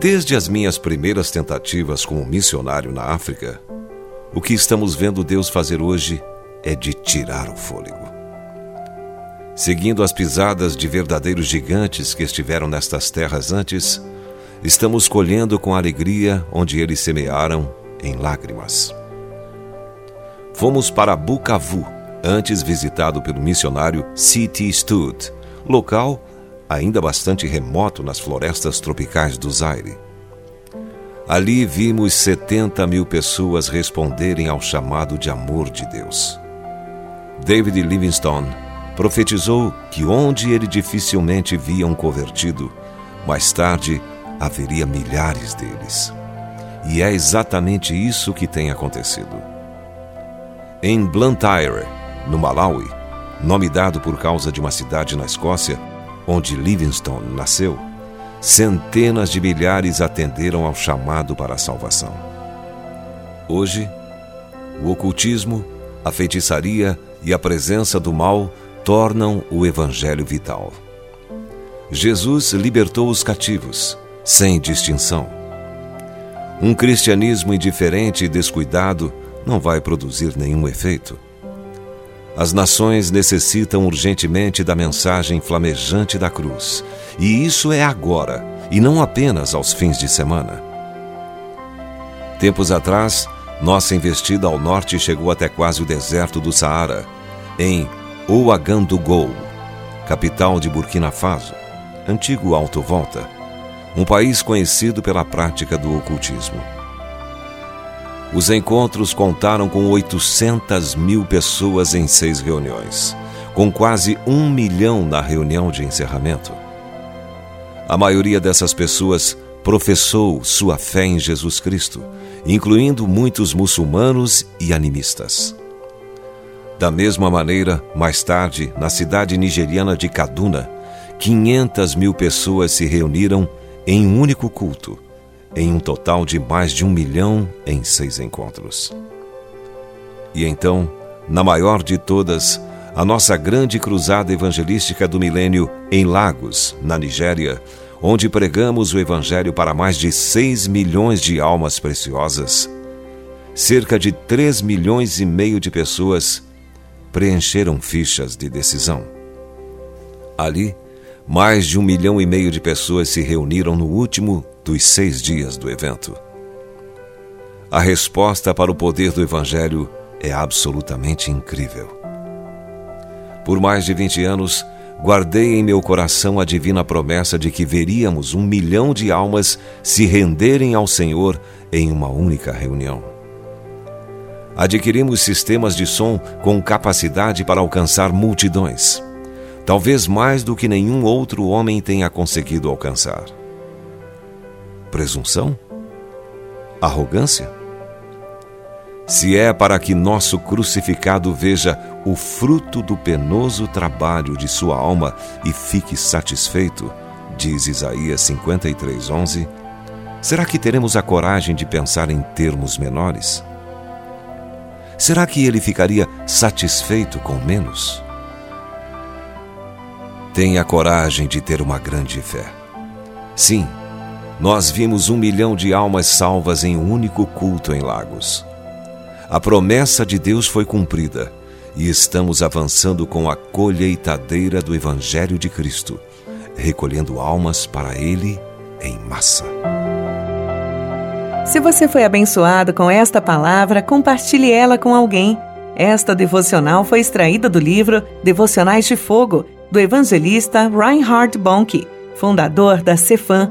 Desde as minhas primeiras tentativas como missionário na África, o que estamos vendo Deus fazer hoje é de tirar o fôlego. Seguindo as pisadas de verdadeiros gigantes que estiveram nestas terras antes, estamos colhendo com alegria onde eles semearam em lágrimas. Fomos para Bukavu, antes visitado pelo missionário C.T. Stud, local ainda bastante remoto nas florestas tropicais do Zaire. Ali vimos 70 mil pessoas responderem ao chamado de amor de Deus. David Livingstone profetizou que onde ele dificilmente via um convertido, mais tarde haveria milhares deles. E é exatamente isso que tem acontecido. Em Blantyre, no Malawi, nome dado por causa de uma cidade na Escócia, onde Livingstone nasceu, centenas de milhares atenderam ao chamado para a salvação. Hoje, o ocultismo, a feitiçaria e a presença do mal tornam o Evangelho vital. Jesus libertou os cativos, sem distinção. Um cristianismo indiferente e descuidado não vai produzir nenhum efeito. As nações necessitam urgentemente da mensagem flamejante da cruz, e isso é agora, e não apenas aos fins de semana. Tempos atrás, nossa investida ao norte chegou até quase o deserto do Saara, em Ouagadougou, capital de Burkina Faso, antigo Alto Volta, um país conhecido pela prática do ocultismo. Os encontros contaram com 800 mil pessoas em seis reuniões, com quase um milhão na reunião de encerramento. A maioria dessas pessoas professou sua fé em Jesus Cristo, incluindo muitos muçulmanos e animistas. Da mesma maneira, mais tarde, na cidade nigeriana de Kaduna, 500 mil pessoas se reuniram em um único culto em um total de mais de um milhão em seis encontros. E então, na maior de todas, a nossa grande cruzada evangelística do milênio em Lagos, na Nigéria, onde pregamos o Evangelho para mais de 6 milhões de almas preciosas, cerca de 3 milhões e meio de pessoas preencheram fichas de decisão. Ali, mais de um milhão e meio de pessoas se reuniram no último dos seis dias do evento. A resposta para o poder do Evangelho é absolutamente incrível. Por mais de 20 anos, guardei em meu coração a divina promessa de que veríamos um milhão de almas se renderem ao Senhor em uma única reunião. Adquirimos sistemas de som com capacidade para alcançar multidões, talvez mais do que nenhum outro homem tenha conseguido alcançar. Presunção? Arrogância? Se é para que nosso crucificado veja o fruto do penoso trabalho de sua alma e fique satisfeito, diz Isaías 53:11, será que teremos a coragem de pensar em termos menores? Será que ele ficaria satisfeito com menos? Tenha coragem de ter uma grande fé. Sim, nós vimos um milhão de almas salvas em um único culto em Lagos. A promessa de Deus foi cumprida e estamos avançando com a colheitadeira do Evangelho de Cristo, recolhendo almas para Ele em massa. Se você foi abençoado com esta palavra, compartilhe ela com alguém. Esta devocional foi extraída do livro Devocionais de Fogo, do evangelista Reinhard Bonnke, fundador da Cefam